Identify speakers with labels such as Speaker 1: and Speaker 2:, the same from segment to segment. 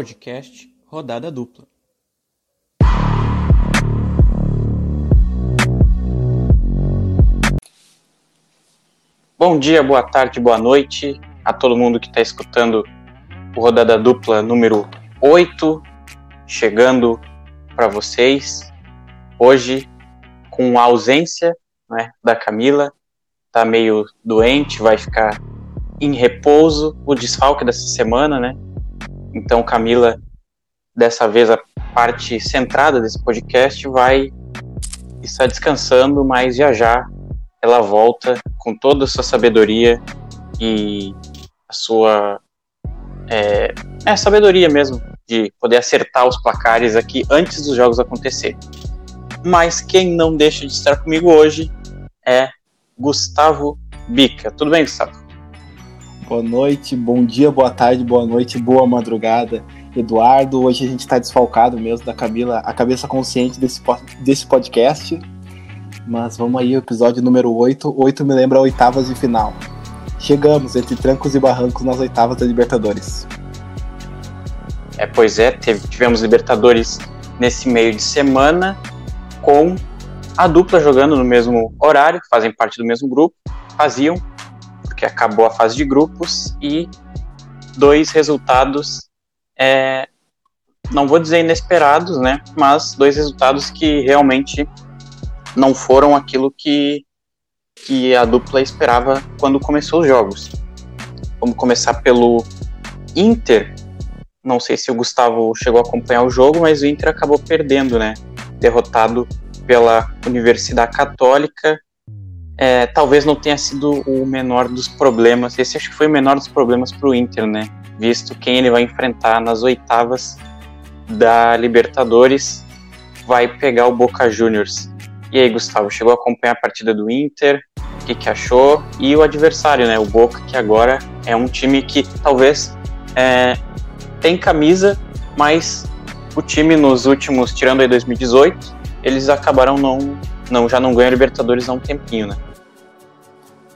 Speaker 1: podcast Rodada Dupla. Bom dia, boa tarde, boa noite a todo mundo que está escutando o Rodada Dupla número 8, chegando para vocês. Hoje, com a ausência né, da Camila, tá meio doente, vai ficar em repouso, o desfalque dessa semana, né? Então, Camila, dessa vez a parte centrada desse podcast vai estar descansando, mas já já ela volta com toda a sua sabedoria e a sua é, é, sabedoria mesmo de poder acertar os placares aqui antes dos jogos acontecerem. Mas quem não deixa de estar comigo hoje é Gustavo Bica. Tudo bem, Gustavo?
Speaker 2: Boa noite, bom dia, boa tarde, boa noite, boa madrugada. Eduardo, hoje a gente está desfalcado mesmo da Camila, a cabeça consciente desse, desse podcast. Mas vamos aí, episódio número 8. 8 me lembra oitavas de final. Chegamos entre trancos e barrancos nas oitavas da Libertadores.
Speaker 1: É, pois é, teve, tivemos Libertadores nesse meio de semana com a dupla jogando no mesmo horário, fazem parte do mesmo grupo, faziam, porque acabou a fase de grupos, e dois resultados, é, não vou dizer inesperados, né, mas dois resultados que realmente não foram aquilo que, que a dupla esperava quando começou os jogos. Vamos começar pelo Inter. Não sei se o Gustavo chegou a acompanhar o jogo, mas o Inter acabou perdendo, né? Derrotado pela Universidade Católica. É, talvez não tenha sido o menor dos problemas. Esse acho que foi o menor dos problemas para o Inter, né? Visto quem ele vai enfrentar nas oitavas da Libertadores, vai pegar o Boca Juniors. E aí, Gustavo, chegou a acompanhar a partida do Inter? O que, que achou? E o adversário, né? O Boca, que agora é um time que talvez é, tem camisa, mas o time nos últimos, tirando aí 2018, eles acabaram não, não já não ganham Libertadores há um tempinho, né?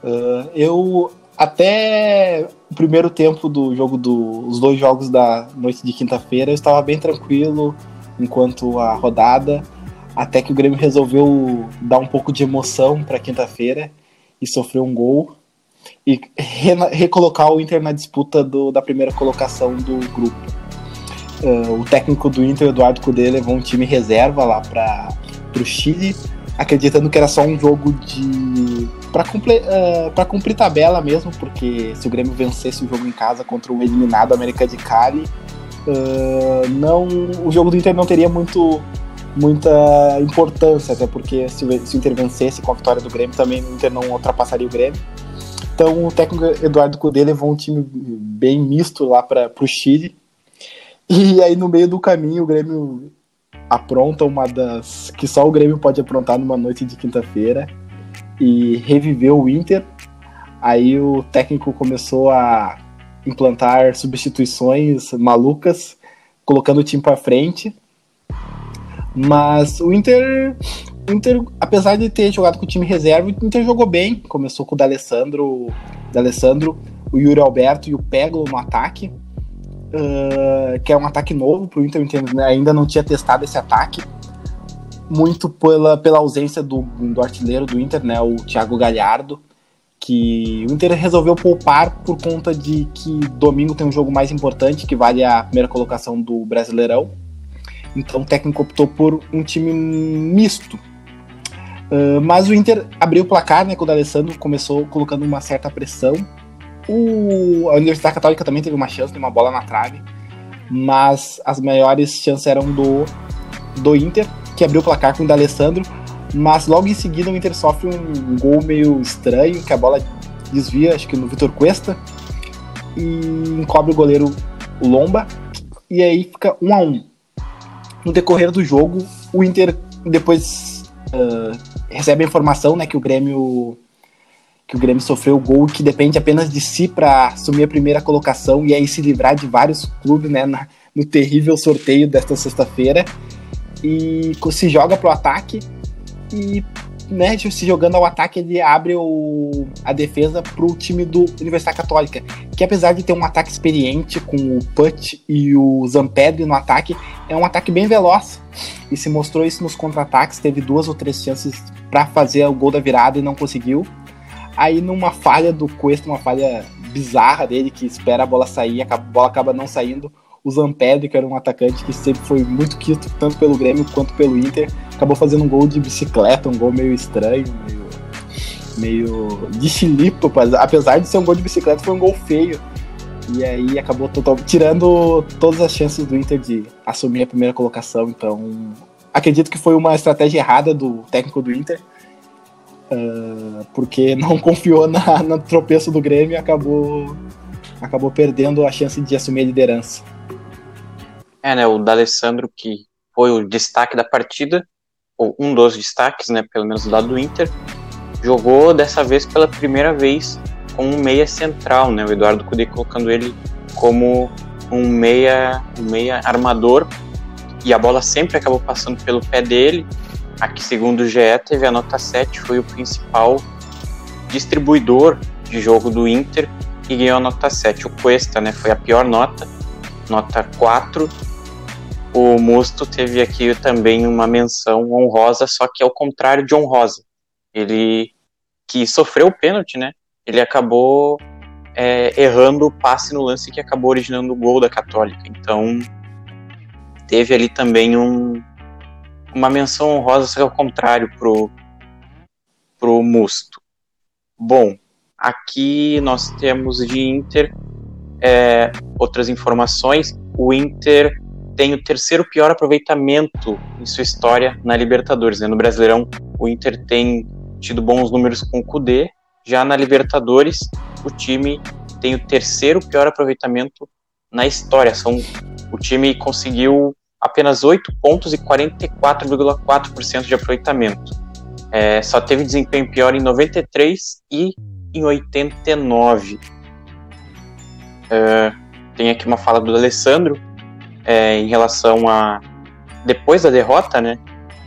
Speaker 2: Uh, eu até o primeiro tempo do jogo dos dois jogos da noite de quinta-feira eu estava bem tranquilo enquanto a rodada até que o Grêmio resolveu dar um pouco de emoção para quinta-feira e sofreu um gol e re recolocar o Inter na disputa do, da primeira colocação do grupo. Uh, o técnico do Inter, Eduardo Cudê, levou um time reserva lá para o Chile, acreditando que era só um jogo de para cumprir, uh, cumprir tabela mesmo, porque se o Grêmio vencesse o jogo em casa contra o eliminado América de Cali, uh, não, o jogo do Inter não teria muito muita importância, até porque se se o Inter vencesse com a vitória do Grêmio, também o Inter não ultrapassaria o Grêmio. Então o técnico Eduardo Cudê levou um time bem misto lá para o Chile. E aí no meio do caminho o Grêmio apronta uma das que só o Grêmio pode aprontar numa noite de quinta-feira e reviveu o Inter. Aí o técnico começou a implantar substituições malucas, colocando o time para frente mas o Inter, o Inter, apesar de ter jogado com o time reserva, o Inter jogou bem. Começou com o D'Alessandro, D'Alessandro o Yuri Alberto e o Peglo no ataque. Uh, que é um ataque novo para o Inter, Inter ainda não tinha testado esse ataque. Muito pela, pela ausência do, do artilheiro do Inter, né, o Thiago Galhardo, que o Inter resolveu poupar por conta de que domingo tem um jogo mais importante, que vale a primeira colocação do Brasileirão então o técnico optou por um time misto. Uh, mas o Inter abriu o placar, né? Quando o Alessandro começou colocando uma certa pressão. O, a Universidade Católica também teve uma chance, teve uma bola na trave. Mas as maiores chances eram do, do Inter, que abriu o placar com o D'Alessandro. Mas logo em seguida o Inter sofre um gol meio estranho, que a bola desvia, acho que no Vitor Cuesta. E encobre o goleiro Lomba. E aí fica um a um no decorrer do jogo, o Inter depois uh, recebe a informação né, que o Grêmio que o Grêmio sofreu o gol que depende apenas de si para assumir a primeira colocação e aí se livrar de vários clubes né, na, no terrível sorteio desta sexta-feira e se joga para o ataque e né, se jogando ao ataque, ele abre o, a defesa pro time do Universidade Católica, que apesar de ter um ataque experiente com o Put e o Zampedri no ataque, é um ataque bem veloz. E se mostrou isso nos contra-ataques, teve duas ou três chances para fazer o gol da virada e não conseguiu. Aí numa falha do Cuesta, uma falha bizarra dele, que espera a bola sair, a bola acaba não saindo, o Zampedri, que era um atacante que sempre foi muito quito, tanto pelo Grêmio quanto pelo Inter, acabou fazendo um gol de bicicleta, um gol meio estranho, meio, meio de chilipo, apesar de ser um gol de bicicleta, foi um gol feio. E aí acabou total, tirando todas as chances do Inter de assumir a primeira colocação. Então, acredito que foi uma estratégia errada do técnico do Inter, uh, porque não confiou na, no tropeço do Grêmio e acabou, acabou perdendo a chance de assumir a liderança.
Speaker 1: É, né, o D'Alessandro que foi o destaque da partida, ou um dos destaques, né, pelo menos do lado do Inter, jogou dessa vez pela primeira vez com um meia central, né, o Eduardo Cudê colocando ele como um meia, um meia armador, e a bola sempre acabou passando pelo pé dele. Aqui, segundo o GE, teve a nota 7, foi o principal distribuidor de jogo do Inter e ganhou a nota 7. O Cuesta, né, foi a pior nota, nota 4, o Musto teve aqui também uma menção honrosa, só que ao contrário de honrosa. Ele que sofreu o pênalti, né? Ele acabou é, errando o passe no lance que acabou originando o gol da Católica. Então teve ali também um, uma menção honrosa, só que ao contrário pro, pro Musto. Bom, aqui nós temos de Inter é, outras informações. O Inter tem o terceiro pior aproveitamento em sua história na Libertadores. Né? No Brasileirão, o Inter tem tido bons números com o Cudê. Já na Libertadores, o time tem o terceiro pior aproveitamento na história. São, o time conseguiu apenas 8 pontos e 44,4% de aproveitamento. É, só teve desempenho pior em 93 e em 89. É, tem aqui uma fala do Alessandro, é, em relação a depois da derrota, né?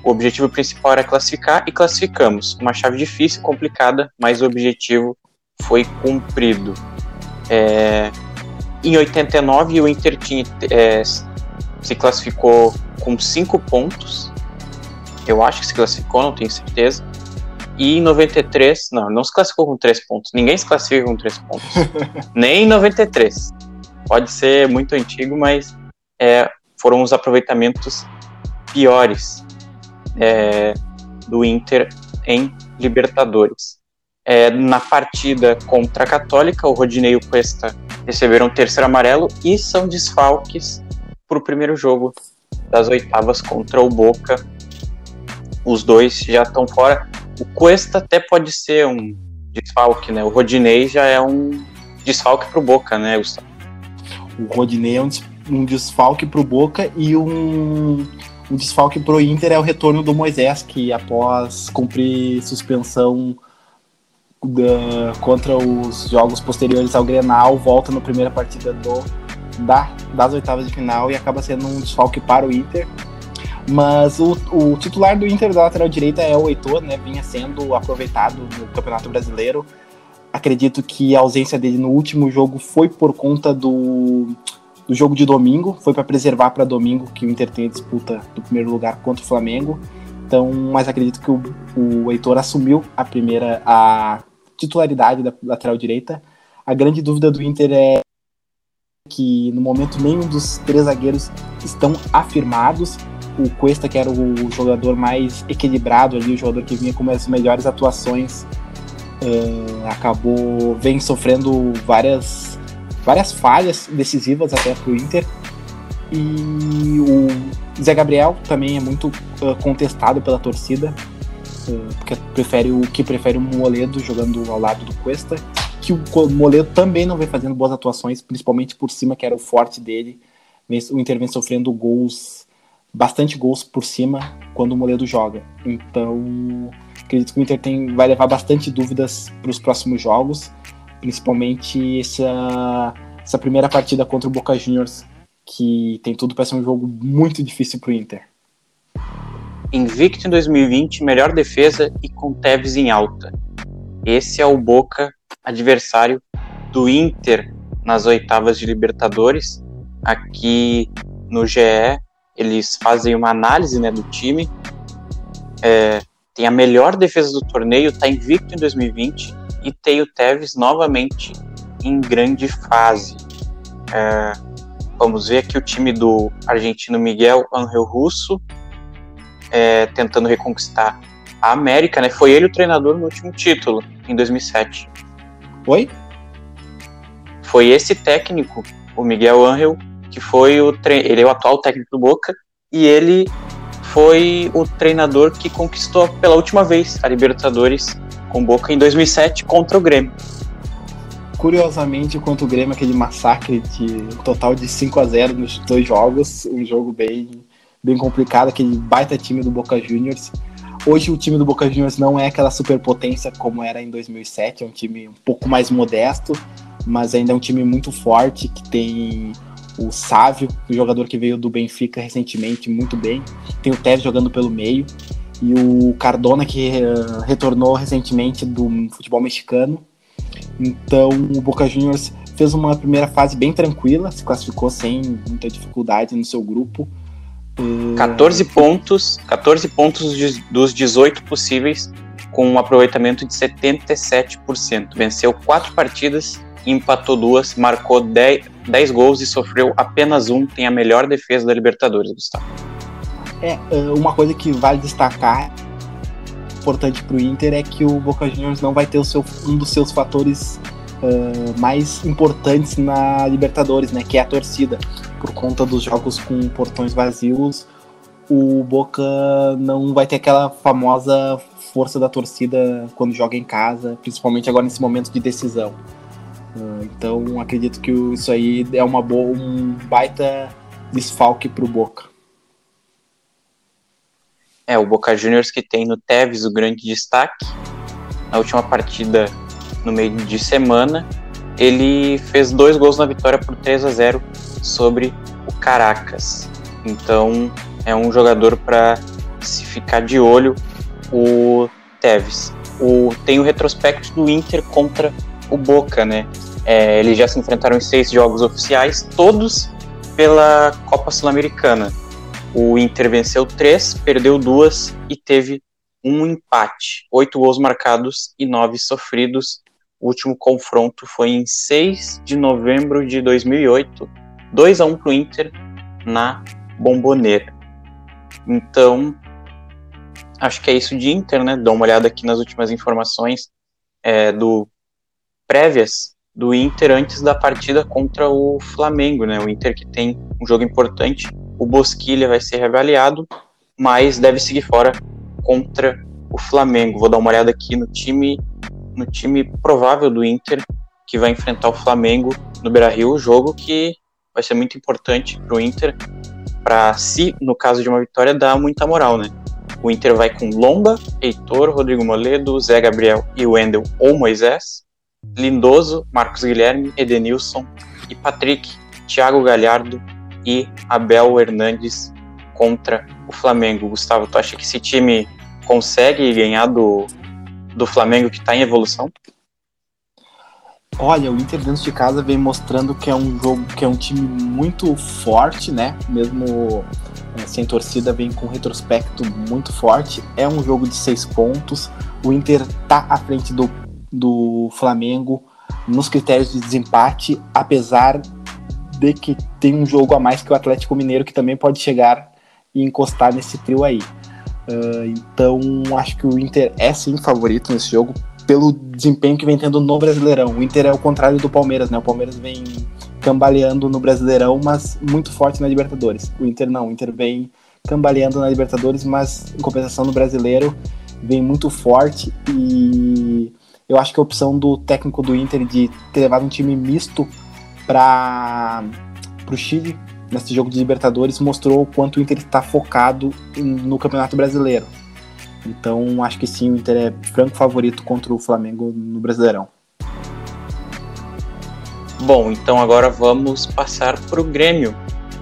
Speaker 1: O objetivo principal era classificar e classificamos. Uma chave difícil, complicada, mas o objetivo foi cumprido. É, em 89, o Inter tinha, é, se classificou com cinco pontos. Eu acho que se classificou, não tenho certeza. E em 93, não, não se classificou com três pontos. Ninguém se classifica com três pontos. Nem em 93. Pode ser muito antigo, mas é, foram os aproveitamentos piores é, do Inter em Libertadores. É, na partida contra a Católica, o Rodinei e o Cuesta receberam terceiro amarelo e são desfalques para o primeiro jogo das oitavas contra o Boca. Os dois já estão fora. O Cuesta até pode ser um desfalque, né? O Rodinei já é um desfalque para o Boca, né, Gustavo?
Speaker 2: O Rodinei é um um desfalque para o Boca e um, um desfalque para o Inter é o retorno do Moisés, que após cumprir suspensão da, contra os jogos posteriores ao Grenal, volta na primeira partida do, da, das oitavas de final e acaba sendo um desfalque para o Inter. Mas o, o titular do Inter da lateral direita é o Heitor, né? Vinha sendo aproveitado no Campeonato Brasileiro. Acredito que a ausência dele no último jogo foi por conta do, do jogo de domingo, foi para preservar para domingo que o Inter tem a disputa do primeiro lugar contra o Flamengo. Então, mas acredito que o, o Heitor assumiu a primeira a titularidade da lateral direita. A grande dúvida do Inter é que no momento nenhum dos três zagueiros estão afirmados. O Cuesta, que era o jogador mais equilibrado ali, o jogador que vinha com as melhores atuações, uh, acabou vem sofrendo várias várias falhas decisivas até para o Inter. E o Zé Gabriel também é muito uh, contestado pela torcida, uh, porque prefere o que prefere o Moledo jogando ao lado do Cuesta, que o Moledo também não vem fazendo boas atuações, principalmente por cima, que era o forte dele. O Inter vem sofrendo gols, bastante gols por cima quando o Moledo joga. Então, acredito que o Inter tem, vai levar bastante dúvidas para os próximos jogos principalmente essa, essa primeira partida contra o Boca Juniors, que tem tudo para ser um jogo muito difícil para o Inter.
Speaker 1: invicto em 2020, melhor defesa e com Tevez em alta. Esse é o Boca adversário do Inter nas oitavas de Libertadores. Aqui no GE eles fazem uma análise né, do time. É, tem a melhor defesa do torneio, está invicto em 2020 e tem o Tevez novamente em grande fase. É, vamos ver aqui o time do argentino Miguel Angel Russo é, tentando reconquistar a América, né? Foi ele o treinador no último título, em 2007.
Speaker 2: Oi?
Speaker 1: Foi esse técnico, o Miguel Angel, que foi o tre... ele é o atual técnico do Boca e ele foi o treinador que conquistou pela última vez a Libertadores com Boca em 2007 contra o Grêmio.
Speaker 2: Curiosamente, contra o Grêmio, aquele massacre de um total de 5 a 0 nos dois jogos, um jogo bem, bem complicado, aquele baita time do Boca Juniors. Hoje o time do Boca Juniors não é aquela superpotência como era em 2007, é um time um pouco mais modesto, mas ainda é um time muito forte, que tem o Sávio, o jogador que veio do Benfica recentemente, muito bem. Tem o Tevez jogando pelo meio. E o Cardona, que uh, retornou recentemente do futebol mexicano. Então, o Boca Juniors fez uma primeira fase bem tranquila, se classificou sem muita dificuldade no seu grupo.
Speaker 1: 14 pontos, 14 pontos dos 18 possíveis, com um aproveitamento de 77%. Venceu quatro partidas empatou duas, marcou 10, 10 gols e sofreu apenas um. Tem a melhor defesa da Libertadores, Gustavo.
Speaker 2: É, é uma coisa que vale destacar, importante para o Inter, é que o Boca Juniors não vai ter o seu, um dos seus fatores uh, mais importantes na Libertadores, né? Que é a torcida. Por conta dos jogos com portões vazios, o Boca não vai ter aquela famosa força da torcida quando joga em casa, principalmente agora nesse momento de decisão. Ah, então acredito que isso aí é uma boa, um baita desfalque para o Boca.
Speaker 1: É, o Boca Juniors que tem no Tevez o grande destaque. Na última partida, no meio de semana, ele fez dois gols na vitória por 3 a 0 sobre o Caracas. Então é um jogador para se ficar de olho, o Tevez. O, tem o retrospecto do Inter contra o Boca, né? É, eles já se enfrentaram em seis jogos oficiais, todos pela Copa Sul-Americana. O Inter venceu três, perdeu duas e teve um empate. Oito gols marcados e nove sofridos. O último confronto foi em 6 de novembro de 2008, 2 a 1 para o Inter na Bomboneira. Então, acho que é isso de Inter, né? Dá uma olhada aqui nas últimas informações é, do prévias do Inter antes da partida contra o Flamengo, né? O Inter que tem um jogo importante, o Bosquilha vai ser reavaliado, mas deve seguir fora contra o Flamengo. Vou dar uma olhada aqui no time, no time provável do Inter que vai enfrentar o Flamengo no Beira-Rio, jogo que vai ser muito importante para o Inter, para se, no caso de uma vitória, dar muita moral, né? O Inter vai com Lomba, Heitor, Rodrigo Moledo, Zé Gabriel e Wendel ou Moisés. Lindoso, Marcos Guilherme, Edenilson e Patrick, Thiago Galhardo e Abel Hernandes contra o Flamengo. Gustavo, tu acha que esse time consegue ganhar do, do Flamengo que está em evolução?
Speaker 2: Olha, o Inter dentro de casa vem mostrando que é um jogo, que é um time muito forte, né? Mesmo eh, sem torcida, vem com um retrospecto muito forte. É um jogo de seis pontos. O Inter tá à frente do do Flamengo nos critérios de desempate, apesar de que tem um jogo a mais que o Atlético Mineiro que também pode chegar e encostar nesse trio aí. Uh, então acho que o Inter é sim favorito nesse jogo pelo desempenho que vem tendo no Brasileirão. O Inter é o contrário do Palmeiras, né? O Palmeiras vem cambaleando no Brasileirão, mas muito forte na Libertadores. O Inter não, o Inter vem cambaleando na Libertadores, mas em compensação no Brasileiro vem muito forte e eu acho que a opção do técnico do Inter de ter levado um time misto para o Chile nesse jogo de Libertadores mostrou o quanto o Inter está focado no Campeonato Brasileiro. Então acho que sim, o Inter é franco favorito contra o Flamengo no Brasileirão.
Speaker 1: Bom, então agora vamos passar para o Grêmio.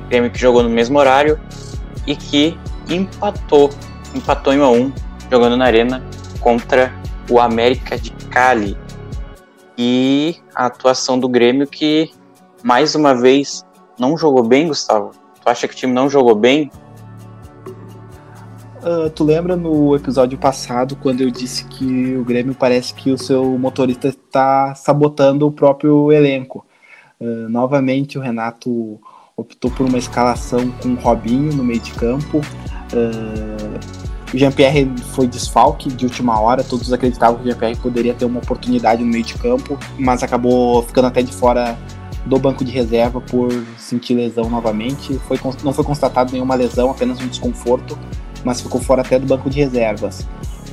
Speaker 1: Grêmio que jogou no mesmo horário e que empatou empatou em 1 a 1 jogando na arena contra o América de Cali. E a atuação do Grêmio que mais uma vez não jogou bem, Gustavo. Tu acha que o time não jogou bem?
Speaker 2: Uh, tu lembra no episódio passado quando eu disse que o Grêmio parece que o seu motorista está sabotando o próprio elenco? Uh, novamente o Renato optou por uma escalação com o Robinho no meio de campo. Uh, o Jean-Pierre foi desfalque de última hora, todos acreditavam que o Jean-Pierre poderia ter uma oportunidade no meio de campo, mas acabou ficando até de fora do banco de reserva por sentir lesão novamente. Foi, não foi constatado nenhuma lesão, apenas um desconforto mas ficou fora até do banco de reservas.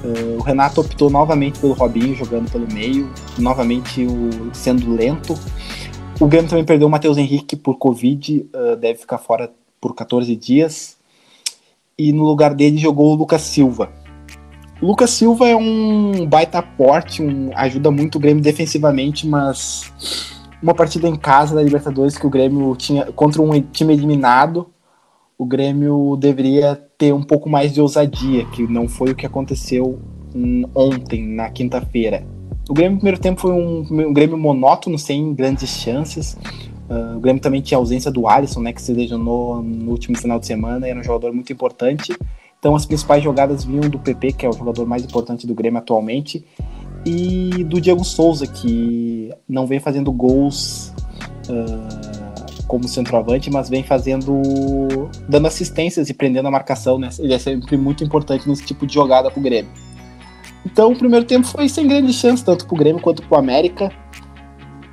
Speaker 2: Uh, o Renato optou novamente pelo Robinho jogando pelo meio, novamente o, sendo lento. O Grêmio também perdeu o Matheus Henrique por Covid, uh, deve ficar fora por 14 dias. E no lugar dele jogou o Lucas Silva. O Lucas Silva é um baita porte, um, ajuda muito o Grêmio defensivamente, mas uma partida em casa da Libertadores que o Grêmio tinha contra um time eliminado o Grêmio deveria ter um pouco mais de ousadia, que não foi o que aconteceu ontem, na quinta-feira. O Grêmio no primeiro tempo foi um, um Grêmio monótono, sem grandes chances. Uh, o Grêmio também tinha ausência do Alisson, né, que se lesionou no último final de semana, era um jogador muito importante. Então as principais jogadas vinham do PP, que é o jogador mais importante do Grêmio atualmente, e do Diego Souza, que não vem fazendo gols uh, como centroavante, mas vem fazendo. dando assistências e prendendo a marcação, né? Ele é sempre muito importante nesse tipo de jogada pro Grêmio. Então o primeiro tempo foi sem grande chance, tanto pro Grêmio quanto pro América.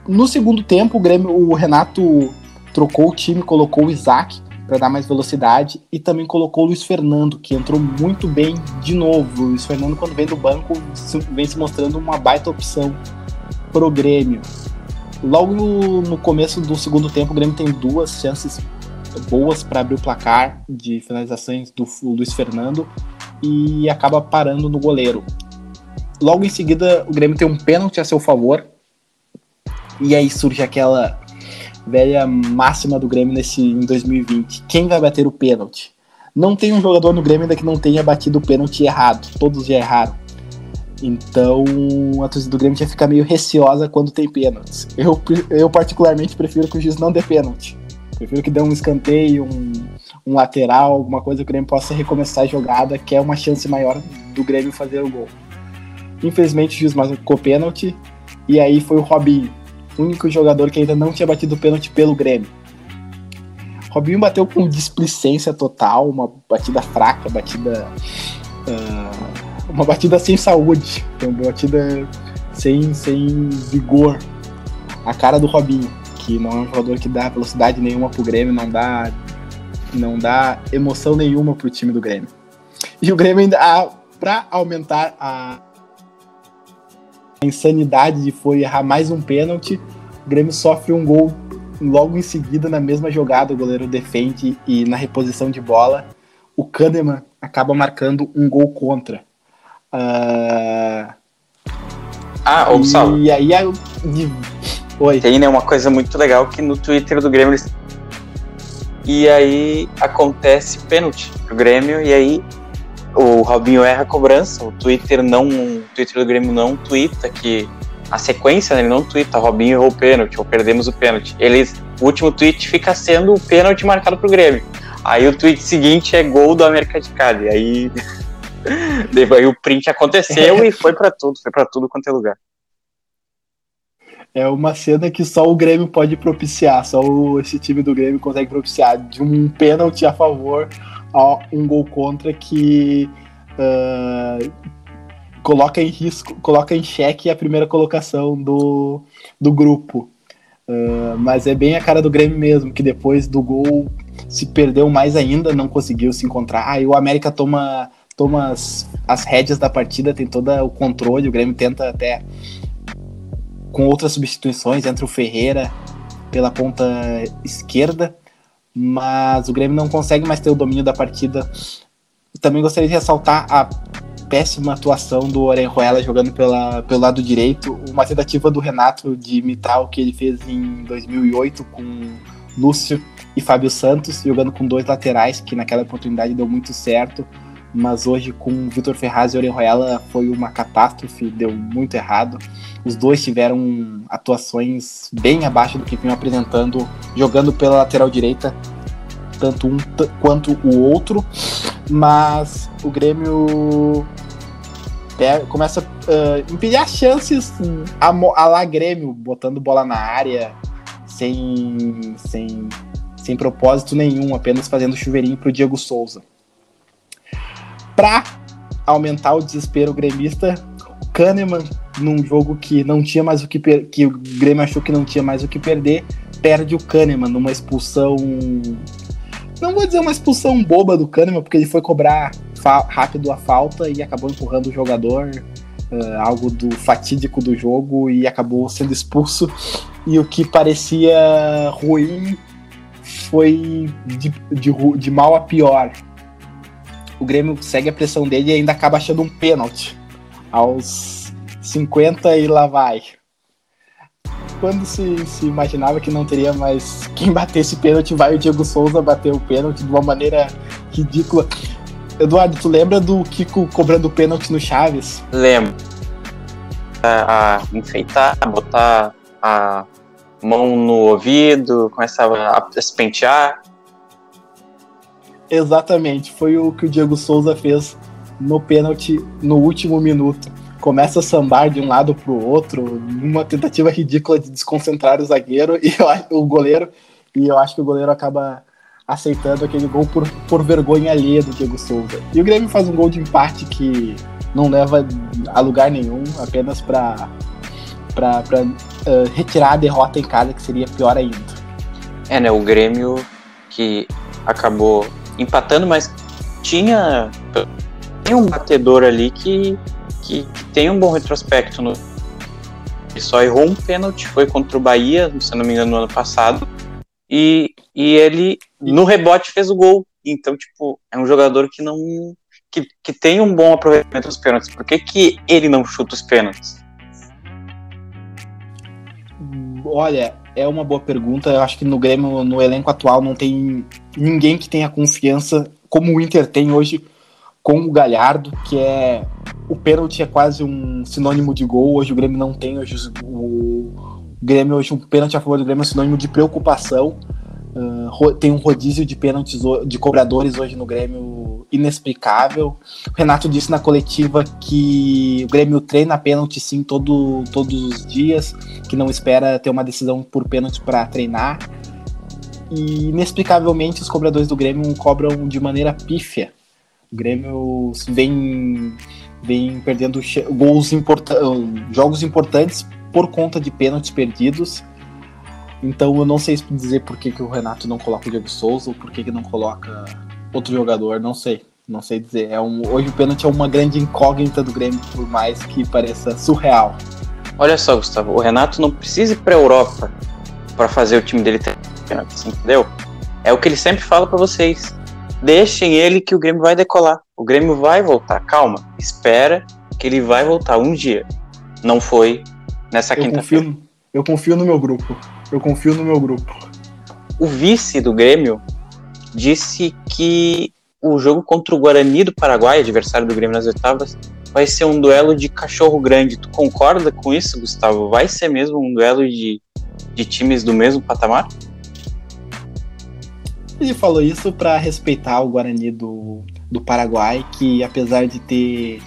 Speaker 2: No segundo tempo, o Grêmio, o Renato trocou o time, colocou o Isaac para dar mais velocidade e também colocou o Luiz Fernando, que entrou muito bem de novo. O Luiz Fernando, quando vem do banco, vem se mostrando uma baita opção pro Grêmio. Logo no, no começo do segundo tempo, o Grêmio tem duas chances boas para abrir o placar de finalizações do Luiz Fernando e acaba parando no goleiro. Logo em seguida, o Grêmio tem um pênalti a seu favor. E aí surge aquela velha máxima do Grêmio nesse em 2020. Quem vai bater o pênalti? Não tem um jogador no Grêmio ainda que não tenha batido o pênalti errado. Todos já erraram. Então a torcida do Grêmio já fica meio receosa quando tem pênaltis. Eu, eu particularmente prefiro que o juiz não dê pênalti. Prefiro que dê um escanteio, um, um lateral, alguma coisa que o Grêmio possa recomeçar a jogada, que é uma chance maior do Grêmio fazer o gol. Infelizmente o juiz marcou pênalti e aí foi o Robinho, único jogador que ainda não tinha batido pênalti pelo Grêmio. Robinho bateu com displicência total, uma batida fraca, batida. Uh, uma batida sem saúde, uma batida sem, sem vigor. A cara do Robinho, que não é um jogador que dá velocidade nenhuma pro Grêmio, não dá, não dá emoção nenhuma pro time do Grêmio. E o Grêmio ainda, ah, aumentar a insanidade de foi errar mais um pênalti, o Grêmio sofre um gol logo em seguida na mesma jogada, o goleiro defende e na reposição de bola, o Kahneman acaba marcando um gol contra. Uh...
Speaker 1: Ah, ô Gustavo.
Speaker 2: E aí a...
Speaker 1: Oi. Tem né, uma coisa muito legal que no Twitter do Grêmio eles... E aí acontece pênalti pro Grêmio e aí o Robinho erra a cobrança, o Twitter não. O Twitter do Grêmio não twitta que. A sequência, né, ele não twitta, Robinho errou o pênalti, ou perdemos o pênalti. Eles, o último tweet fica sendo o pênalti marcado pro Grêmio. Aí o tweet seguinte é gol do América de Cali. Aí Aí o print aconteceu e foi para tudo, foi para tudo quanto é lugar.
Speaker 2: É uma cena que só o Grêmio pode propiciar, só o, esse time do Grêmio consegue propiciar de um pênalti a favor um gol contra que uh, coloca em risco, coloca em xeque a primeira colocação do, do grupo. Uh, mas é bem a cara do Grêmio mesmo, que depois do gol se perdeu mais ainda, não conseguiu se encontrar. Aí o América toma toma as, as rédeas da partida, tem todo o controle, o Grêmio tenta até com outras substituições, entra o Ferreira pela ponta esquerda, mas o Grêmio não consegue mais ter o domínio da partida. Também gostaria de ressaltar a péssima atuação do Orenjuela jogando pela, pelo lado direito, uma tentativa do Renato de imitar o que ele fez em 2008 com Lúcio e Fábio Santos, jogando com dois laterais, que naquela oportunidade deu muito certo mas hoje com Vitor Ferraz e Orejuela foi uma catástrofe, deu muito errado. Os dois tiveram atuações bem abaixo do que vinham apresentando, jogando pela lateral direita, tanto um quanto o outro, mas o Grêmio começa a uh, impedir as chances a, a lá Grêmio, botando bola na área, sem, sem, sem propósito nenhum, apenas fazendo chuveirinho para o Diego Souza. Para aumentar o desespero gremista, Kahneman, num jogo que não tinha mais o que que o Grêmio achou que não tinha mais o que perder, perde o Kahneman numa expulsão. Não vou dizer uma expulsão boba do Kahneman, porque ele foi cobrar rápido a falta e acabou empurrando o jogador, uh, algo do fatídico do jogo, e acabou sendo expulso. E o que parecia ruim foi de, de, de mal a pior. O Grêmio segue a pressão dele e ainda acaba achando um pênalti aos 50 e lá vai. Quando se, se imaginava que não teria mais quem batesse pênalti, vai o Diego Souza bater o pênalti de uma maneira ridícula. Eduardo, tu lembra do Kiko cobrando pênalti no Chaves?
Speaker 1: Lembro. A, a enfeitar, botar a mão no ouvido, começava a se pentear.
Speaker 2: Exatamente, foi o que o Diego Souza fez no pênalti no último minuto. Começa a sambar de um lado para o outro, numa tentativa ridícula de desconcentrar o zagueiro e o goleiro, e eu acho que o goleiro acaba aceitando aquele gol por, por vergonha alheia do Diego Souza. E o Grêmio faz um gol de empate que não leva a lugar nenhum, apenas para para uh, retirar a derrota em casa, que seria pior ainda.
Speaker 1: É, né? O Grêmio que acabou empatando, mas tinha, tinha um batedor ali que, que, que tem um bom retrospecto. No, ele só errou um pênalti, foi contra o Bahia, se não me engano, no ano passado. E, e ele, no rebote, fez o gol. Então, tipo, é um jogador que não. que, que tem um bom aproveitamento dos pênaltis. Por que, que ele não chuta os pênaltis?
Speaker 2: Olha, é uma boa pergunta. Eu acho que no Grêmio, no elenco atual, não tem ninguém que tenha confiança como o Inter tem hoje com o Galhardo, que é. O pênalti é quase um sinônimo de gol. Hoje o Grêmio não tem. Hoje o, Grêmio hoje um pênalti a favor do Grêmio é sinônimo de preocupação. Uh, tem um rodízio de pênaltis de cobradores hoje no Grêmio inexplicável. O Renato disse na coletiva que o Grêmio treina pênalti sim todo, todos os dias, que não espera ter uma decisão por pênalti para treinar. E inexplicavelmente os cobradores do Grêmio cobram de maneira pífia. O Grêmio vem, vem perdendo gols importa jogos importantes por conta de pênaltis perdidos. Então eu não sei dizer por que, que o Renato não coloca o Diego Souza ou por que, que não coloca outro jogador, não sei. Não sei dizer. É um, hoje o pênalti é uma grande incógnita do Grêmio, por mais que pareça surreal.
Speaker 1: Olha só, Gustavo, o Renato não precisa ir para a Europa para fazer o time dele ter pênalti, entendeu? É o que ele sempre fala para vocês. Deixem ele que o Grêmio vai decolar. O Grêmio vai voltar. Calma, espera que ele vai voltar um dia. Não foi nessa quinta-feira.
Speaker 2: Eu confio no meu grupo. Eu confio no meu grupo.
Speaker 1: O vice do Grêmio disse que o jogo contra o Guarani do Paraguai, adversário do Grêmio nas oitavas, vai ser um duelo de cachorro grande. Tu concorda com isso, Gustavo? Vai ser mesmo um duelo de, de times do mesmo patamar?
Speaker 2: Ele falou isso para respeitar o Guarani do, do Paraguai, que apesar de ter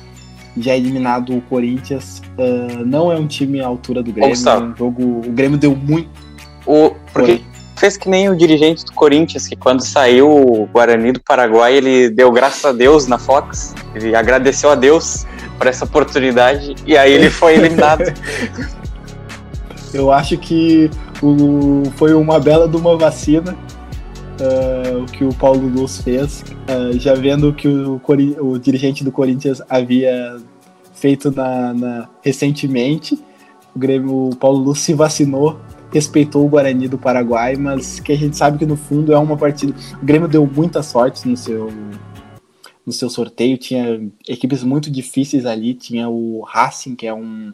Speaker 2: já eliminado o Corinthians. Uh, não é um time à altura do Grêmio. É um jogo, o Grêmio deu muito.
Speaker 1: O, porque Foi. Fez que nem o dirigente do Corinthians, que quando saiu o Guarani do Paraguai, ele deu graças a Deus na Fox. Ele agradeceu a Deus por essa oportunidade e aí ele foi eliminado.
Speaker 2: Eu acho que o, foi uma bela de uma vacina uh, o que o Paulo Luz fez, uh, já vendo que o, o, dirigente do Corinthians havia feito na, na, recentemente. O Grêmio, o Paulo Luz se vacinou, respeitou o Guarani do Paraguai, mas que a gente sabe que no fundo é uma partida. O Grêmio deu muita sorte no seu no seu sorteio, tinha equipes muito difíceis ali, tinha o Racing, que é um,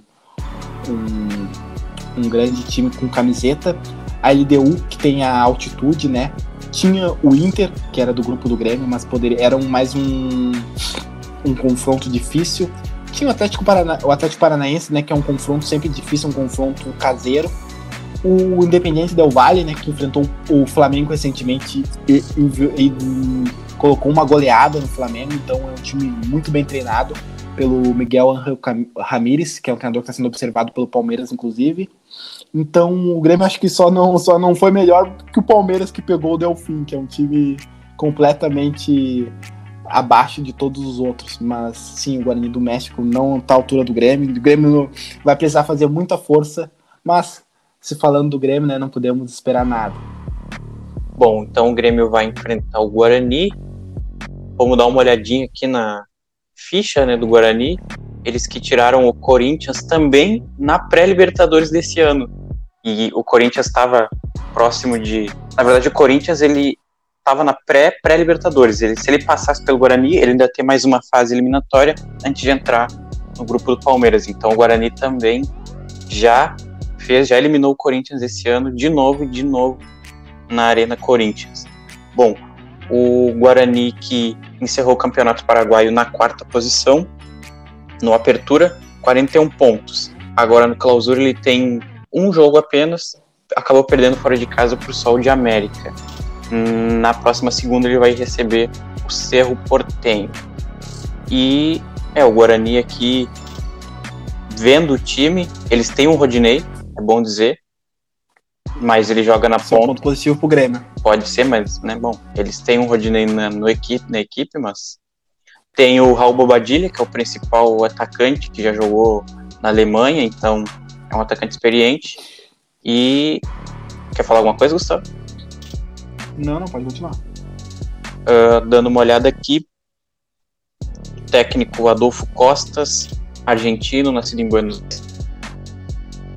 Speaker 2: um, um grande time com camiseta, a LDU, que tem a altitude, né? tinha o Inter, que era do grupo do Grêmio, mas poderia, era um, mais um, um confronto difícil. Tinha o Atlético, Parana, o Atlético Paranaense, né, que é um confronto sempre difícil, um confronto caseiro. O Independente Del Valle, né, que enfrentou o Flamengo recentemente e, e, e colocou uma goleada no Flamengo, então é um time muito bem treinado pelo Miguel Ramírez, que é um treinador que está sendo observado pelo Palmeiras, inclusive. Então o Grêmio acho que só não, só não foi melhor que o Palmeiras que pegou o Delfim, que é um time completamente abaixo de todos os outros. Mas sim, o Guarani do México não está à altura do Grêmio. O Grêmio vai precisar fazer muita força, mas se falando do Grêmio, né, não podemos esperar nada.
Speaker 1: Bom, então o Grêmio vai enfrentar o Guarani. Vamos dar uma olhadinha aqui na ficha né, do Guarani. Eles que tiraram o Corinthians também na pré-Libertadores desse ano. E o Corinthians estava próximo de. Na verdade, o Corinthians ele estava na pré-pré-Libertadores. Ele, se ele passasse pelo Guarani, ele ainda tem mais uma fase eliminatória antes de entrar no grupo do Palmeiras. Então o Guarani também já fez, já eliminou o Corinthians esse ano, de novo de novo na Arena Corinthians. Bom, o Guarani que encerrou o Campeonato Paraguaio na quarta posição, no Apertura, 41 pontos. Agora no Clausura ele tem um jogo apenas, acabou perdendo fora de casa para o Sol de América. Na próxima segunda ele vai receber o Cerro Portenho. E é o Guarani aqui vendo o time, eles têm um Rodinei, é bom dizer. Mas ele joga na Esse ponta. É um ponto
Speaker 2: positivo pro Grêmio.
Speaker 1: Pode ser, mas, né, bom, eles têm um Rodinei na, no equipe, na equipe, mas tem o Raul Bobadilha, que é o principal atacante, que já jogou na Alemanha, então é um atacante experiente. E quer falar alguma coisa, Gustavo?
Speaker 2: Não, não, pode continuar.
Speaker 1: Uh, dando uma olhada aqui, técnico Adolfo Costas, argentino, nascido em Buenos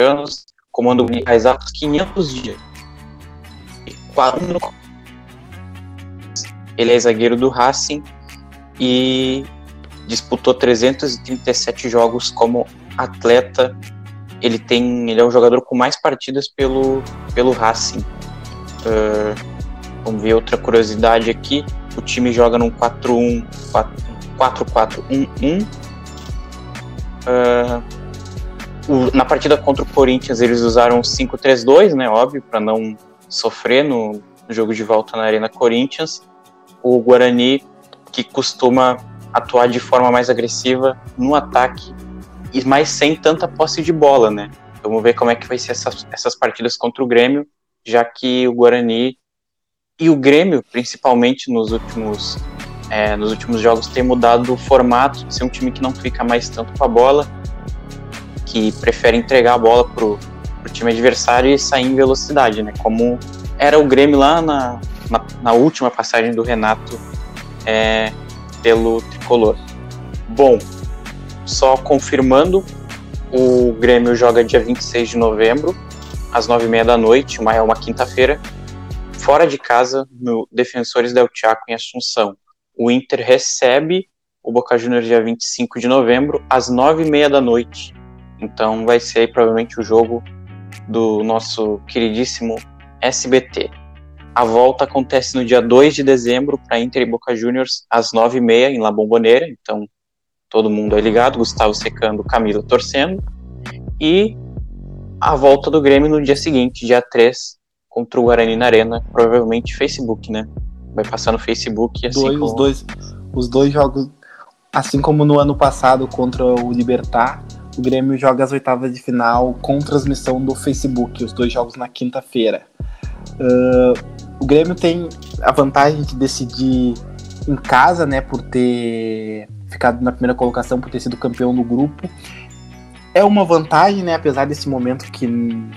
Speaker 1: Aires, comando há exatos 500 dias. Ele é zagueiro do Racing e disputou 337 jogos como atleta. Ele tem, ele é o jogador com mais partidas pelo pelo Racing. Uh, vamos ver outra curiosidade aqui. O time joga num 4-1, 4-4-1-1. Uh, o, na partida contra o Corinthians eles usaram 5-3-2, né? Óbvio, para não sofrer no, no, jogo de volta na Arena Corinthians. O Guarani, que costuma atuar de forma mais agressiva no ataque, e mais sem tanta posse de bola, né? Vamos ver como é que vai ser essas, essas partidas contra o Grêmio, já que o Guarani e o Grêmio, principalmente nos últimos, é, nos últimos jogos, tem mudado o formato de ser um time que não fica mais tanto com a bola que prefere entregar a bola pro, pro time adversário e sair em velocidade, né? Como era o Grêmio lá na, na, na última passagem do Renato é, pelo tricolor. Bom, só confirmando, o Grêmio joga dia 26 de novembro, às 9h30 da noite, uma, é uma quinta-feira, fora de casa, no Defensores del Chaco, em Assunção. O Inter recebe o Boca Juniors dia 25 de novembro, às 9h30 da noite, então vai ser aí, provavelmente o jogo do nosso queridíssimo SBT. A volta acontece no dia 2 de dezembro para Inter e Boca Juniors às 9h30 em La Bombonera. Então todo mundo é ligado, Gustavo secando, Camila torcendo. E a volta do Grêmio no dia seguinte, dia 3, contra o Guarani na Arena, provavelmente Facebook, né? Vai passar no Facebook assim
Speaker 2: dois, como... os dois Os dois jogos, assim como no ano passado contra o Libertar, o Grêmio joga as oitavas de final com transmissão do Facebook, os dois jogos na quinta-feira. Uh, o Grêmio tem a vantagem de decidir em casa, né, por ter ficado na primeira colocação, por ter sido campeão do grupo. É uma vantagem, né, apesar desse momento que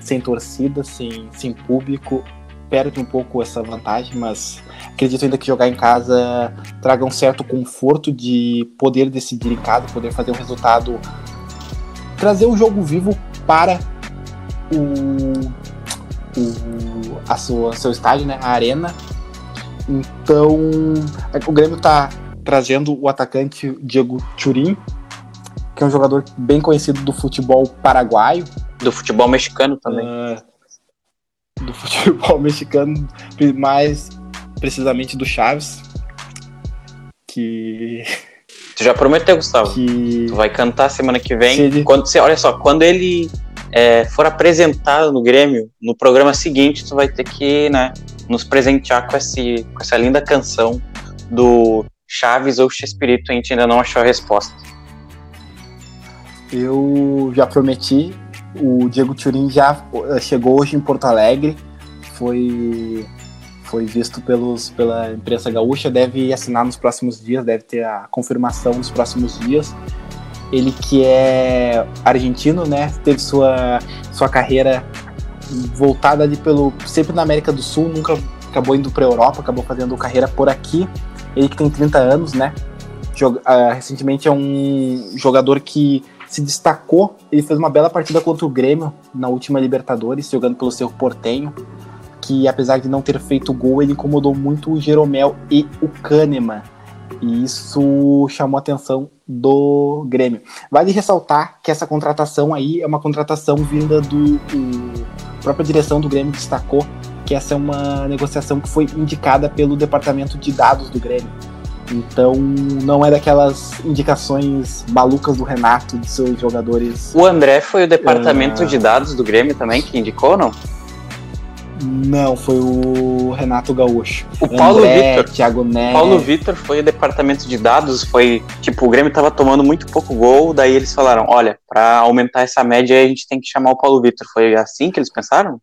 Speaker 2: sem torcida, sem, sem público, perde um pouco essa vantagem, mas acredito ainda que jogar em casa traga um certo conforto de poder decidir em casa, poder fazer um resultado trazer o jogo vivo para o, o a sua seu estádio, né, a arena. Então, o Grêmio está trazendo o atacante Diego Turim, que é um jogador bem conhecido do futebol paraguaio,
Speaker 1: do futebol mexicano também.
Speaker 2: Uh, do futebol mexicano, mas precisamente do Chaves, que
Speaker 1: Tu já prometeu, Gustavo.
Speaker 2: que
Speaker 1: Tu vai cantar semana que vem.
Speaker 2: Ele-
Speaker 1: Quando, você, olha só, quando ele é, for apresentado no Grêmio, no programa seguinte, tu vai ter que né, nos presentear com, esse, com essa linda canção do Chaves ou Chespirito. A gente ainda não achou a resposta.
Speaker 2: eu já prometi. O Diego Turin já eh, chegou hoje em Porto Alegre, foi foi visto pelos, pela imprensa gaúcha, deve assinar nos próximos dias, deve ter a confirmação nos próximos dias. Ele que é argentino, né? Teve sua, sua carreira voltada ali pelo sempre na América do Sul, nunca acabou indo para Europa, acabou fazendo carreira por aqui. Ele que tem 30 anos, né? Jog- ah, recentemente é um jogador que se destacou. Ele fez uma bela partida contra o Grêmio na última Libertadores, jogando pelo seu Portenho. Que apesar de não ter feito gol, ele incomodou muito o Jeromel e o Kahneman. E isso chamou a atenção do Grêmio. Vale ressaltar que essa contratação aí é uma contratação vinda do. a própria direção do Grêmio destacou que essa é uma negociação que foi indicada pelo departamento de dados do Grêmio. Então não é daquelas indicações malucas do Renato de seus jogadores.
Speaker 1: O André foi o departamento
Speaker 2: Ah.
Speaker 1: de dados do Grêmio também que indicou, não?
Speaker 2: Não, foi o Renato Gaúcho.
Speaker 1: O Paulo
Speaker 2: André,
Speaker 1: Vitor.
Speaker 2: Thiago Neves.
Speaker 1: Paulo Vitor foi o departamento de dados, foi tipo, o Grêmio tava tomando muito pouco gol, daí eles falaram, olha, pra aumentar essa média a gente tem que chamar o Paulo Vitor. Foi assim que eles pensaram?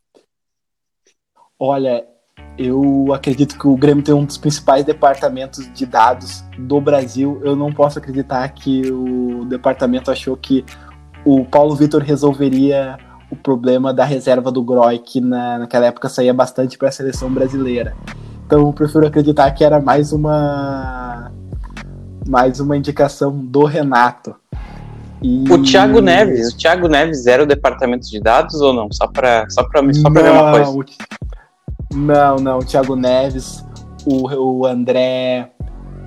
Speaker 2: Olha, eu acredito que o Grêmio tem um dos principais departamentos de dados do Brasil. Eu não posso acreditar que o departamento achou que o Paulo Vitor resolveria o problema da reserva do Groy, que na, naquela época saía bastante para a seleção brasileira. Então eu prefiro acreditar que era mais uma mais uma indicação do Renato. E-
Speaker 1: O Thiago Neves, o Thiago Neves era o departamento de dados ou não? Só pra, só pra, só pra ver uma coisa.
Speaker 2: o Não, não, o Thiago Neves, o, o André,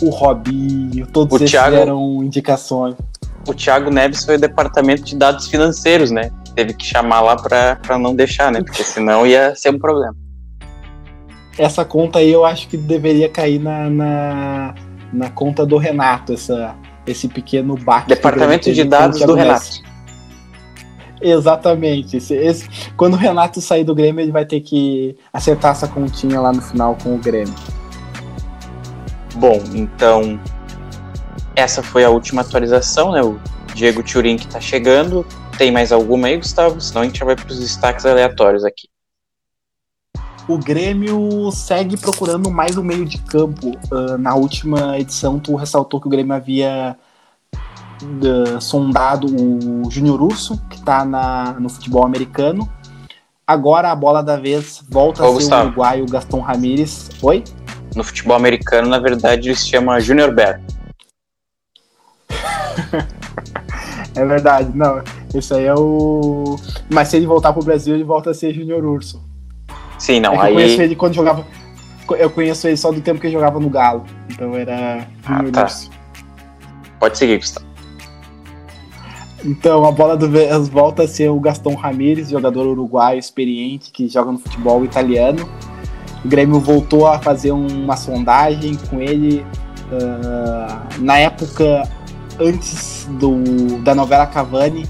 Speaker 2: o Robinho, todos
Speaker 1: O Thiago-
Speaker 2: eram indicações.
Speaker 1: O Thiago Neves foi o departamento de dados financeiros, né? Teve que chamar lá pra não deixar, né? Porque senão ia ser um problema.
Speaker 2: Essa conta aí eu acho que deveria cair na, na, na conta do Renato, essa, esse pequeno baque.
Speaker 1: Departamento de dados do. Renato.
Speaker 2: Exatamente. Esse, esse- quando o Renato sair do Grêmio, ele vai ter que acertar essa continha lá no final com o Grêmio.
Speaker 1: Bom, então essa foi a última atualização, né? O Diego Turin que tá chegando. Tem mais alguma aí, Gustavo? Senão a gente já vai pros destaques aleatórios aqui.
Speaker 2: O Grêmio segue procurando mais o meio de campo. Ah, na última edição, tu ressaltou que o Grêmio havia ah, sondado o Júnior Urso, que está no futebol americano. Agora a bola da vez volta
Speaker 1: Ô,
Speaker 2: a ser
Speaker 1: Gustavo.
Speaker 2: o uruguaio Gaston Ramírez. Oi?
Speaker 1: No futebol americano, na verdade, ele se chama Junior Bear.
Speaker 2: É verdade, não. Esse aí é o. Mas se ele voltar pro Brasil, ele volta a ser Júnior Urso.
Speaker 1: Sim, não,
Speaker 2: é que eu conheço
Speaker 1: aí.
Speaker 2: ele quando jogava. Eu conheço ele só do tempo que ele jogava no Galo. Então era Júnior
Speaker 1: Ah, tá.
Speaker 2: Urso.
Speaker 1: Pode seguir, Gustavo.
Speaker 2: Então, a bola do Vez volta a ser o Gaston Ramírez, jogador uruguaio experiente que joga no futebol italiano. O Grêmio voltou a fazer uma sondagem com ele. ah, na época, antes do, da novela Cavani,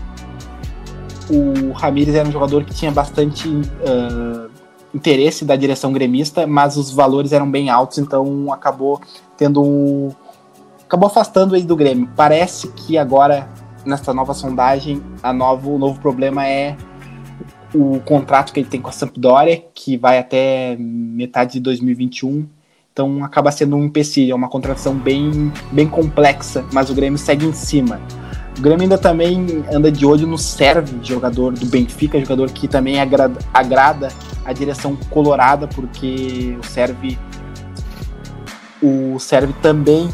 Speaker 2: o Ramírez era um jogador que tinha bastante ah, interesse da direção gremista, mas os valores eram bem altos, então acabou tendo acabou afastando ele do Grêmio. Parece que agora nessa nova sondagem, a novo, o novo problema é o contrato que ele tem com a Sampdoria, que vai até metade de 2021. Então acaba sendo um empecilho, é uma contratação bem, bem complexa, mas o Grêmio segue em cima. O Grêmio ainda também anda de olho no Serve, jogador do Benfica, jogador que também agrada, agrada a direção colorada, porque o Serve o Serve também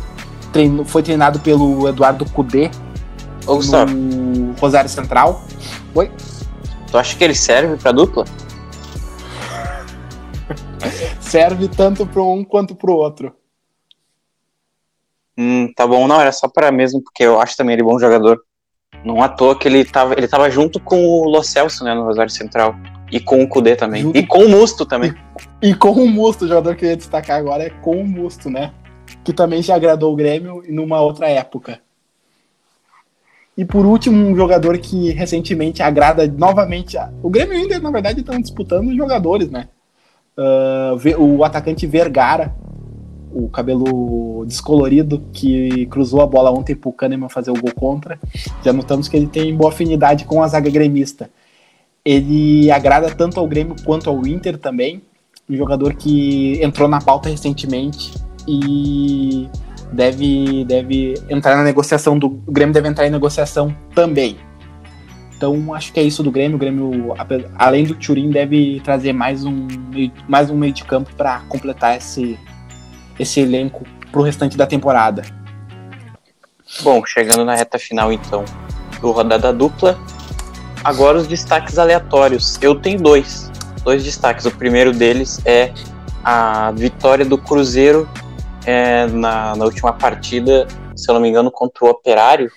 Speaker 2: treinou, foi treinado pelo Eduardo Cudê,
Speaker 1: Ô, Gustavo,
Speaker 2: no Rosário Central.
Speaker 1: tu acha que ele serve pra dupla?
Speaker 2: Serve tanto para um quanto para o outro.
Speaker 1: Hum, tá bom, não, era só pra mesmo, porque eu acho também ele bom jogador. Não à toa que ele tava, ele tava junto com o Lo Celso, né, no Rosário Central. E com o Kudê também. Junto... E com o Musto também.
Speaker 2: E, e, com o Musto, o jogador que eu ia destacar agora é com o Musto, né? Que também já agradou o Grêmio numa outra época. E por último, um jogador que recentemente agrada novamente. O Grêmio ainda, na verdade, estão disputando jogadores, né? Uh, o atacante Vergara, o cabelo descolorido, que cruzou a bola ontem pro Kahneman fazer o gol contra. Já notamos que ele tem boa afinidade com a zaga gremista. Ele agrada tanto ao Grêmio quanto ao Inter também. Um jogador que entrou na pauta recentemente e deve, deve entrar na negociação do o Grêmio deve entrar em negociação também. Então acho que é isso do Grêmio. O Grêmio, além do Turim, deve trazer mais um mais um meio de campo para completar esse esse elenco para o restante da temporada.
Speaker 1: Bom, chegando na reta final então do rodada dupla, agora os destaques aleatórios. Eu tenho dois, dois destaques. O primeiro deles é a vitória do Cruzeiro é, na, na, última partida, se eu não me engano, contra o Operário.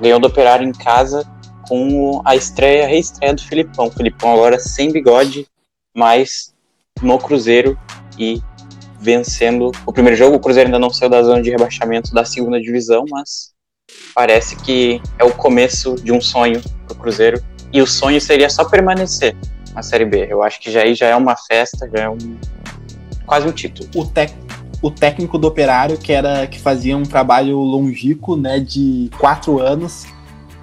Speaker 1: Ganhou do Operário em casa com a estreia, a reestreia do Filipão. O Filipão agora sem bigode, mas no Cruzeiro e vencendo o primeiro jogo. O Cruzeiro ainda não saiu da zona de rebaixamento da segunda divisão, mas parece que é o começo de um sonho para o Cruzeiro. E o sonho seria só permanecer na Série B. Eu acho que já aí já é uma festa, já é um quase um título.
Speaker 2: O o técnico do Operário, que era que fazia um trabalho longínquo, né, de quatro anos,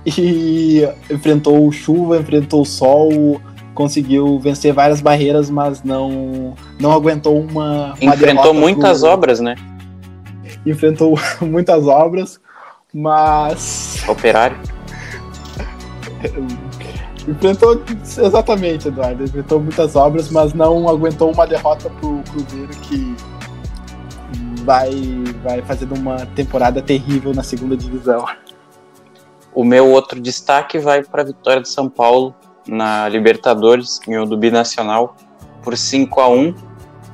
Speaker 2: e enfrentou chuva, enfrentou sol, conseguiu vencer várias barreiras, mas não não aguentou uma,
Speaker 1: uma enfrentou muitas pro... obras, né?
Speaker 2: Enfrentou muitas obras, mas
Speaker 1: Operário
Speaker 2: enfrentou exatamente, Eduardo, enfrentou muitas obras, mas não aguentou uma derrota pro Cruzeiro que vai, vai fazendo uma temporada terrível na segunda divisão.
Speaker 1: O meu outro destaque vai para a vitória de São Paulo na Libertadores, em do Binacional, por 5 a 1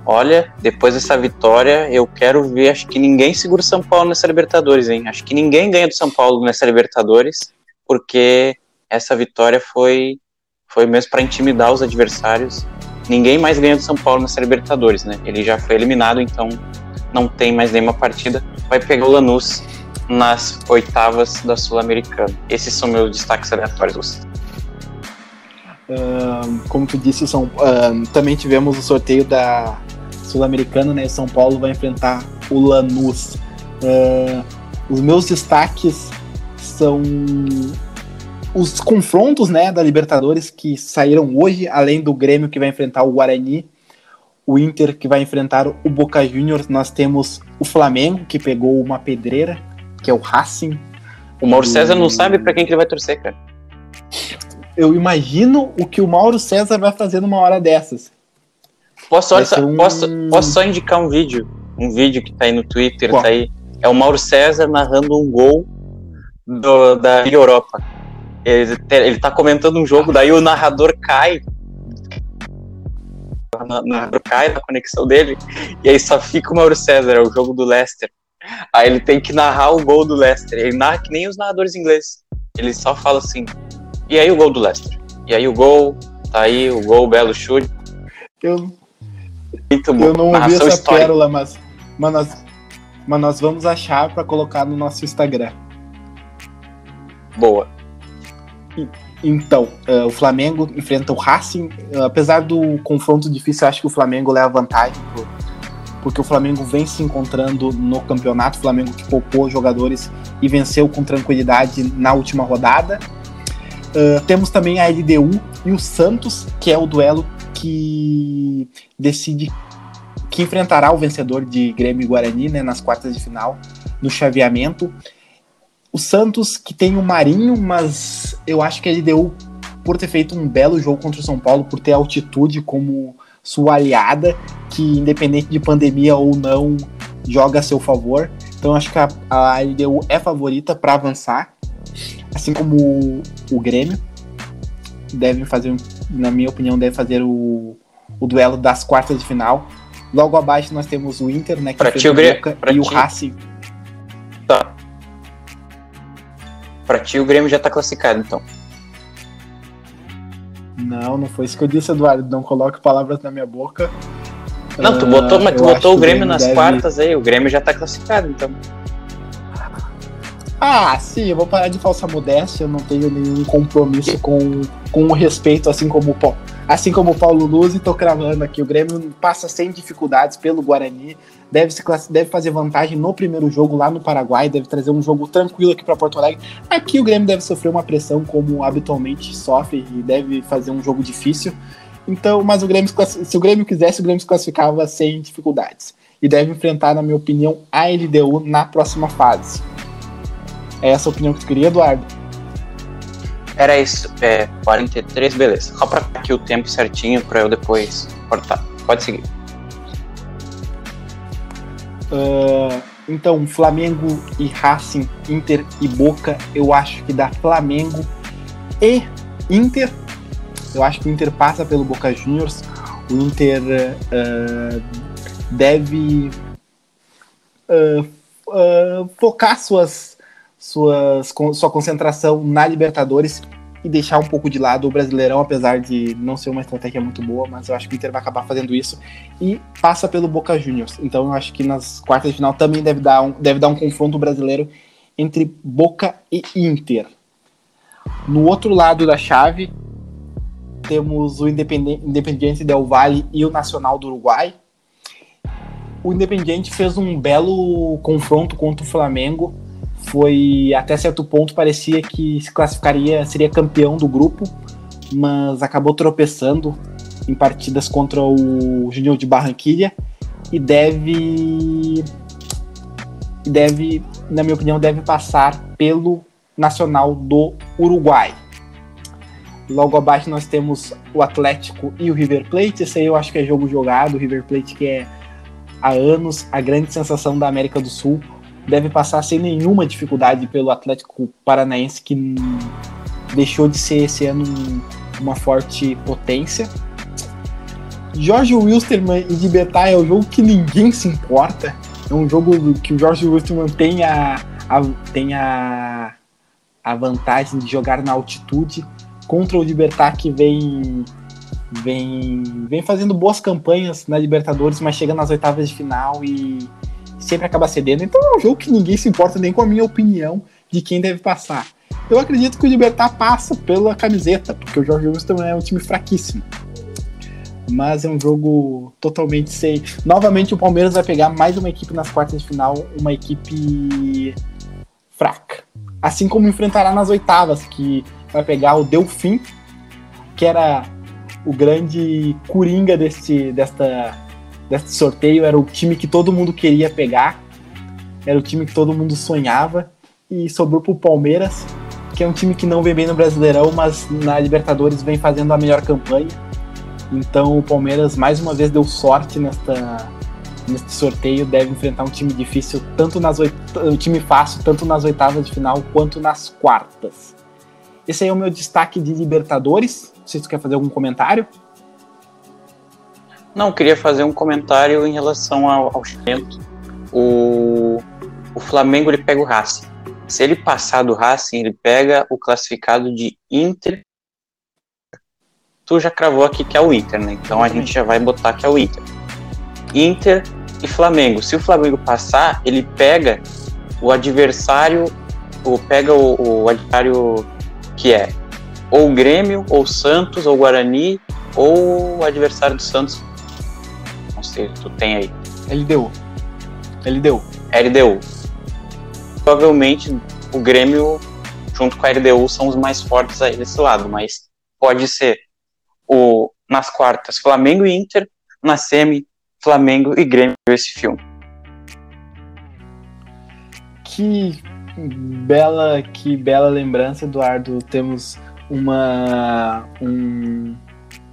Speaker 1: Olha, depois dessa vitória, eu quero ver. Acho que ninguém segura o São Paulo nessa Libertadores, hein? Acho que ninguém ganha do São Paulo nessa Libertadores, porque essa vitória foi, foi mesmo para intimidar os adversários. Ninguém mais ganha do São Paulo nessa Libertadores, né? Ele já foi eliminado, então não tem mais nenhuma partida, vai pegar o Lanús nas oitavas da Sul-Americana. Esses são meus destaques aleatórios.
Speaker 2: Como tu disse, são, também tivemos o sorteio da Sul-Americana, né? São Paulo vai enfrentar o Lanús. Uh, os meus destaques são os confrontos né, da Libertadores que saíram hoje, além do Grêmio que vai enfrentar o Guarani o Inter que vai enfrentar o Boca Juniors, nós temos o Flamengo que pegou uma pedreira, que é o Racing.
Speaker 1: O Mauro César não sabe para quem que ele vai torcer, cara.
Speaker 2: Eu imagino o que o Mauro César vai fazer numa hora dessas.
Speaker 1: Posso, só, um... posso, posso só indicar um vídeo? Um vídeo que tá aí no Twitter, Qual? tá aí. É o Mauro César narrando um gol do, da Europa. Ele, ele tá comentando um jogo, daí o narrador cai na, na, cai na conexão dele, e aí só fica o Mauro César, é o jogo do Leicester. Aí ele tem que narrar o gol do Leicester. Ele narra que nem os narradores ingleses. Ele só fala assim, e aí o gol do Leicester? E aí o gol, tá aí o gol, belo chute.
Speaker 2: Eu, Muito bom. eu não ouvi essa histórica. pérola, mas, mas, nós, mas nós vamos achar para colocar no nosso Instagram.
Speaker 1: Boa.
Speaker 2: Então, uh, o Flamengo enfrenta o Racing. Uh, apesar do confronto difícil, acho que o Flamengo leva vantagem, por, porque o Flamengo vem se encontrando no campeonato. O Flamengo que poupou jogadores e venceu com tranquilidade na última rodada. Uh, temos também a LDU e o Santos, que é o duelo que decide que enfrentará o vencedor de Grêmio e Guarani né, nas quartas de final no chaveamento. O Santos, que tem o Marinho, mas eu acho que ele deu por ter feito um belo jogo contra o São Paulo, por ter altitude como sua aliada, que independente de pandemia ou não, joga a seu favor. Então acho que a, a LDU é favorita para avançar, assim como o, o Grêmio. Devem fazer, na minha opinião, deve fazer o, o duelo das quartas de final. Logo abaixo nós temos o Inter, né? Que
Speaker 1: pra ti, o Grêmio, e
Speaker 2: ti. o Racing.
Speaker 1: Tá. Pra ti, o Grêmio já tá classificado, então.
Speaker 2: Não, Não, foi isso que eu disse, Eduardo. Não coloque palavras na minha boca.
Speaker 1: Não, tu botou, mas tu botou o Grêmio, Grêmio nas deve... quartas aí. O Grêmio já tá classificado, então.
Speaker 2: Ah, sim, eu vou parar de falsa modéstia, eu não tenho nenhum compromisso com, com o respeito, assim como o. Assim como o Paulo Luz, e tô cravando aqui, o Grêmio passa sem dificuldades pelo Guarani, deve, se deve fazer vantagem no primeiro jogo lá no Paraguai, deve trazer um jogo tranquilo aqui para Porto Alegre. Aqui o Grêmio deve sofrer uma pressão como habitualmente sofre e deve fazer um jogo difícil. Então, mas o Grêmio, se o Grêmio quisesse, o Grêmio se classificava sem dificuldades. E deve enfrentar, na minha opinião, a LDU na próxima fase. É essa a opinião que tu queria, Eduardo?
Speaker 1: Era isso, é 43, beleza. Só pra aqui o tempo certinho para eu depois cortar. Pode seguir.
Speaker 2: Uh, então, Flamengo e Racing, Inter e Boca, eu acho que dá Flamengo e Inter. Eu acho que o Inter passa pelo Boca Juniors. O Inter uh, deve uh, focar suas suas, sua concentração na Libertadores e deixar um pouco de lado o Brasileirão, apesar de não ser uma estratégia muito boa, mas eu acho que o Inter vai acabar fazendo isso e passa pelo Boca Juniors. Então eu acho que nas quartas de final também deve dar um, deve dar um confronto brasileiro entre Boca e Inter. No outro lado da chave, temos o Independiente Del Valle e o Nacional do Uruguai. O Independiente fez um belo confronto contra o Flamengo foi até certo ponto parecia que se classificaria, seria campeão do grupo, mas acabou tropeçando em partidas contra o Júnior de Barranquilha e deve deve, na minha opinião, deve passar pelo Nacional do Uruguai. Logo abaixo nós temos o Atlético e o River Plate. Esse aí eu acho que é jogo jogado. O River Plate que é há anos a grande sensação da América do Sul deve passar sem nenhuma dificuldade pelo Atlético Paranaense, que deixou de ser esse ano uma forte potência. Jorge Wilstermann e de é um jogo que ninguém se importa. É um jogo que o Jorge Wilstermann tem a, a, tem a, a vantagem de jogar na altitude contra o Libertar que vem vem vem fazendo boas campanhas na Libertadores, mas chega nas oitavas de final e sempre acaba cedendo. Então é um jogo que ninguém se importa nem com a minha opinião de quem deve passar. Eu acredito que o Libertar passa pela camiseta, porque o Jorge Wilson é um time fraquíssimo. Mas é um jogo totalmente sem. Novamente o Palmeiras vai pegar mais uma equipe nas quartas de final, uma equipe fraca. Assim como enfrentará nas oitavas, que vai pegar o Delfim, que era o grande coringa deste, desta desse sorteio era o time que todo mundo queria pegar, era o time que todo mundo sonhava e sobrou pro Palmeiras, que é um time que não vem bem no Brasileirão, mas na Libertadores vem fazendo a melhor campanha. Então o Palmeiras mais uma vez deu sorte nesta neste sorteio, deve enfrentar um time difícil tanto nas um time fácil tanto nas oitavas de final quanto nas quartas. Esse aí é o meu destaque de Libertadores. Se tu quer fazer algum comentário.
Speaker 1: Não, queria fazer um comentário em relação ao, ao O, o Flamengo ele pega o Racing. Se ele passar do Racing, ele pega o classificado de Inter. Tu já cravou aqui que é o Inter, né? Então a gente já vai botar que é o Inter. Inter e Flamengo. Se o Flamengo passar, ele pega o adversário, ou pega o, o adversário que é ou Grêmio, ou Santos, ou Guarani, ou o adversário do Santos você tu tem aí?
Speaker 2: LDU. LDU.
Speaker 1: LDU. Provavelmente o Grêmio, junto com a LDU, são os mais fortes aí desse lado, mas pode ser o nas quartas Flamengo e Inter, na semi Flamengo e Grêmio esse filme.
Speaker 2: Que bela, que bela lembrança, Eduardo. Temos uma um,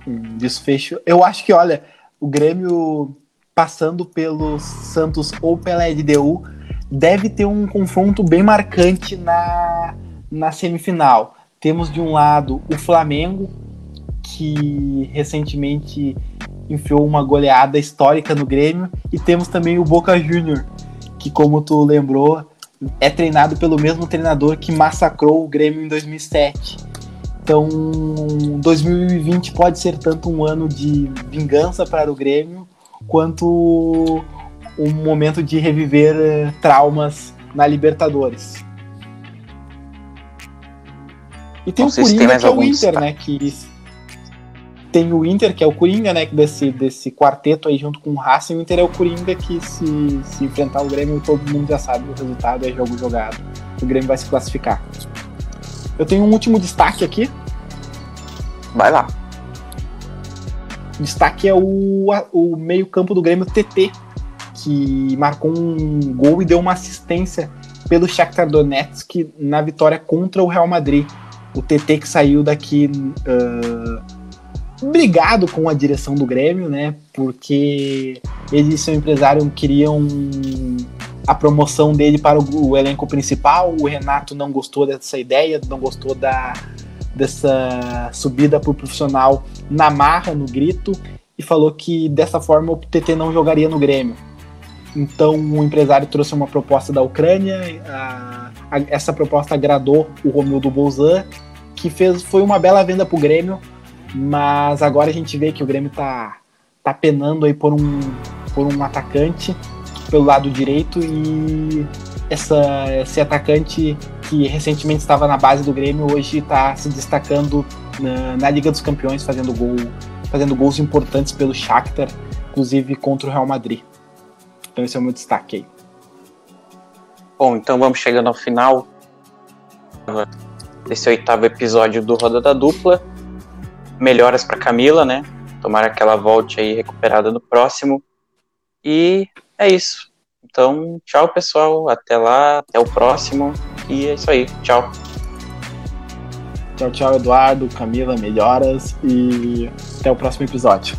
Speaker 2: um desfecho. Eu acho que, olha, o Grêmio passando pelo Santos ou pela LDU deve ter um confronto bem marcante na, na semifinal. Temos de um lado o Flamengo, que recentemente enfiou uma goleada histórica no Grêmio, e temos também o Boca Júnior, que, como tu lembrou, é treinado pelo mesmo treinador que massacrou o Grêmio em 2007. Então, 2020 pode ser tanto um ano de vingança para o Grêmio, quanto um momento de reviver eh, traumas na Libertadores. E tem o Coringa, que é o Inter, né? Que tem o Inter, que é o Coringa, né? Desse, desse quarteto aí junto com o Racing. O Inter é o Coringa que se, se enfrentar o Grêmio, todo mundo já sabe o resultado, é jogo jogado. O Grêmio vai se classificar. Eu tenho um último destaque aqui.
Speaker 1: Vai lá.
Speaker 2: O destaque é o, o meio-campo do Grêmio TT, que marcou um gol e deu uma assistência pelo Shakhtar Donetsk na vitória contra o Real Madrid. O TT que saiu daqui uh, brigado com a direção do Grêmio, né? Porque ele e seu empresário queriam a promoção dele para o, o, elenco principal. O Renato não gostou dessa ideia, não gostou da, dessa subida para o profissional na marra, no grito, e falou que dessa forma o TT não jogaria no Grêmio. Então o empresário trouxe uma proposta da Ucrânia, a, a, essa proposta agradou o Romildo Bolzan, que fez, foi uma bela venda para o Grêmio, mas agora a gente vê que o Grêmio está tá penando aí por um, por um atacante pelo lado direito e essa, esse atacante que recentemente estava na base do Grêmio hoje está se destacando na, na, Liga dos Campeões, fazendo gol, fazendo gols importantes pelo Shakhtar, inclusive contra o Real Madrid. Então esse é o meu destaque aí.
Speaker 1: Bom, então vamos chegando ao final desse oitavo episódio do Roda da Dupla. Melhoras para Camila, né? Tomara que ela volte aí recuperada no próximo. E é isso. Então, tchau, pessoal. Até lá, até o próximo. E é isso aí. Tchau.
Speaker 2: Tchau, tchau, Eduardo, Camila, melhoras e até o próximo episódio.